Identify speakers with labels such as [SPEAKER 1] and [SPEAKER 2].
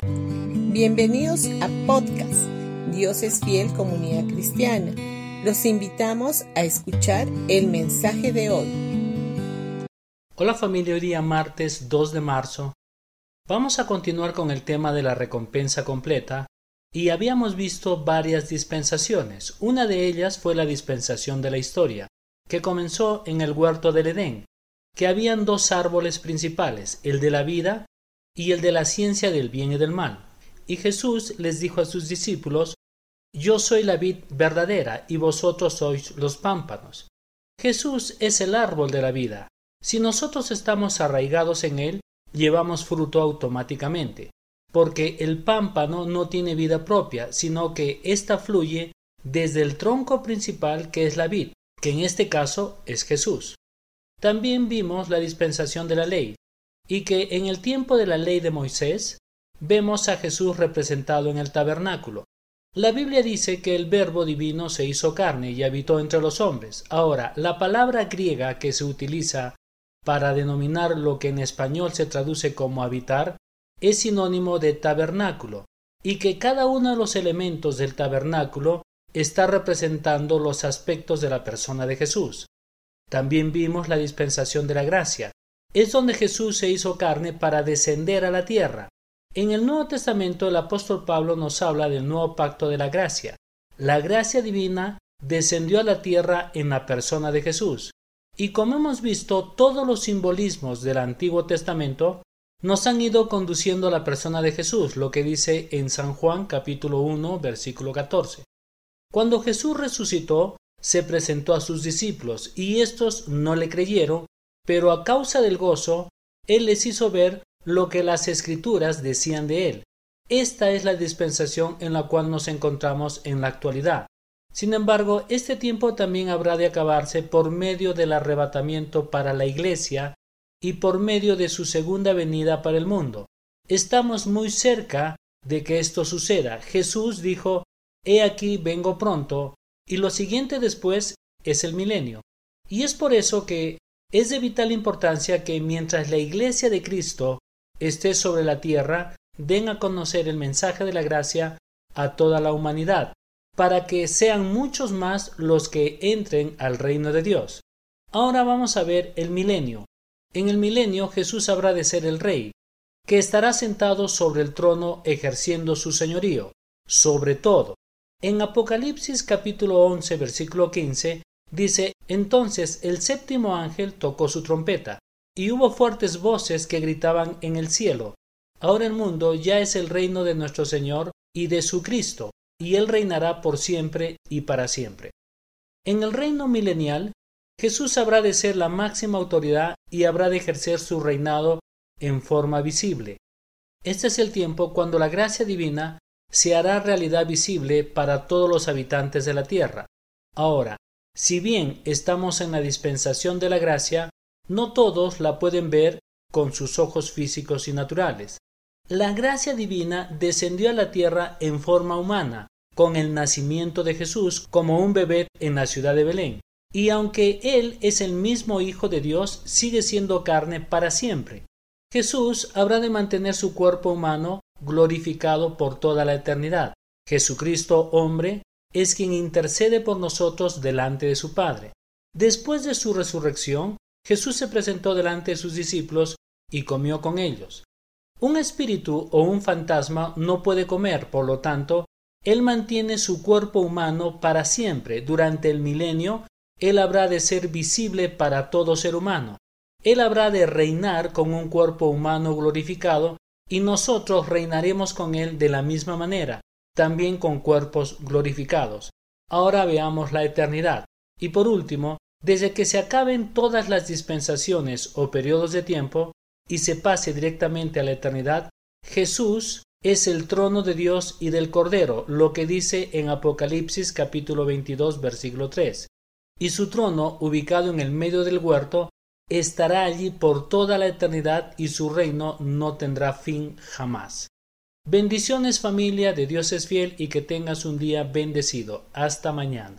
[SPEAKER 1] Bienvenidos a podcast Dios es fiel comunidad cristiana. Los invitamos a escuchar el mensaje de hoy.
[SPEAKER 2] Hola familia, hoy día martes 2 de marzo. Vamos a continuar con el tema de la recompensa completa y habíamos visto varias dispensaciones. Una de ellas fue la dispensación de la historia, que comenzó en el huerto del Edén, que habían dos árboles principales, el de la vida y el de la ciencia del bien y del mal. Y Jesús les dijo a sus discípulos, Yo soy la vid verdadera y vosotros sois los pámpanos. Jesús es el árbol de la vida. Si nosotros estamos arraigados en él, llevamos fruto automáticamente, porque el pámpano no tiene vida propia, sino que ésta fluye desde el tronco principal que es la vid, que en este caso es Jesús. También vimos la dispensación de la ley, y que en el tiempo de la ley de Moisés vemos a Jesús representado en el tabernáculo. La Biblia dice que el Verbo divino se hizo carne y habitó entre los hombres. Ahora, la palabra griega que se utiliza para denominar lo que en español se traduce como habitar es sinónimo de tabernáculo, y que cada uno de los elementos del tabernáculo está representando los aspectos de la persona de Jesús. También vimos la dispensación de la gracia. Es donde Jesús se hizo carne para descender a la tierra, en el Nuevo Testamento el apóstol Pablo nos habla del nuevo pacto de la gracia. La gracia divina descendió a la tierra en la persona de Jesús. Y como hemos visto, todos los simbolismos del Antiguo Testamento nos han ido conduciendo a la persona de Jesús, lo que dice en San Juan capítulo 1 versículo 14. Cuando Jesús resucitó, se presentó a sus discípulos y éstos no le creyeron, pero a causa del gozo, él les hizo ver lo que las escrituras decían de él. Esta es la dispensación en la cual nos encontramos en la actualidad. Sin embargo, este tiempo también habrá de acabarse por medio del arrebatamiento para la Iglesia y por medio de su segunda venida para el mundo. Estamos muy cerca de que esto suceda. Jesús dijo He aquí vengo pronto, y lo siguiente después es el milenio. Y es por eso que es de vital importancia que mientras la Iglesia de Cristo esté sobre la tierra, den a conocer el mensaje de la gracia a toda la humanidad, para que sean muchos más los que entren al reino de Dios. Ahora vamos a ver el milenio. En el milenio Jesús habrá de ser el rey, que estará sentado sobre el trono ejerciendo su señorío, sobre todo. En Apocalipsis capítulo 11 versículo 15 dice, entonces el séptimo ángel tocó su trompeta, y hubo fuertes voces que gritaban en el cielo, Ahora el mundo ya es el reino de nuestro Señor y de su Cristo, y Él reinará por siempre y para siempre. En el reino milenial, Jesús habrá de ser la máxima autoridad y habrá de ejercer su reinado en forma visible. Este es el tiempo cuando la gracia divina se hará realidad visible para todos los habitantes de la tierra. Ahora, si bien estamos en la dispensación de la gracia, no todos la pueden ver con sus ojos físicos y naturales. La gracia divina descendió a la tierra en forma humana, con el nacimiento de Jesús como un bebé en la ciudad de Belén. Y aunque Él es el mismo Hijo de Dios, sigue siendo carne para siempre. Jesús habrá de mantener su cuerpo humano glorificado por toda la eternidad. Jesucristo, hombre, es quien intercede por nosotros delante de su Padre. Después de su resurrección, Jesús se presentó delante de sus discípulos y comió con ellos. Un espíritu o un fantasma no puede comer, por lo tanto, Él mantiene su cuerpo humano para siempre. Durante el milenio, Él habrá de ser visible para todo ser humano. Él habrá de reinar con un cuerpo humano glorificado y nosotros reinaremos con Él de la misma manera, también con cuerpos glorificados. Ahora veamos la eternidad. Y por último, desde que se acaben todas las dispensaciones o periodos de tiempo y se pase directamente a la eternidad, Jesús es el trono de Dios y del Cordero, lo que dice en Apocalipsis capítulo 22 versículo 3. Y su trono, ubicado en el medio del huerto, estará allí por toda la eternidad y su reino no tendrá fin jamás. Bendiciones familia de Dios es fiel y que tengas un día bendecido. Hasta mañana.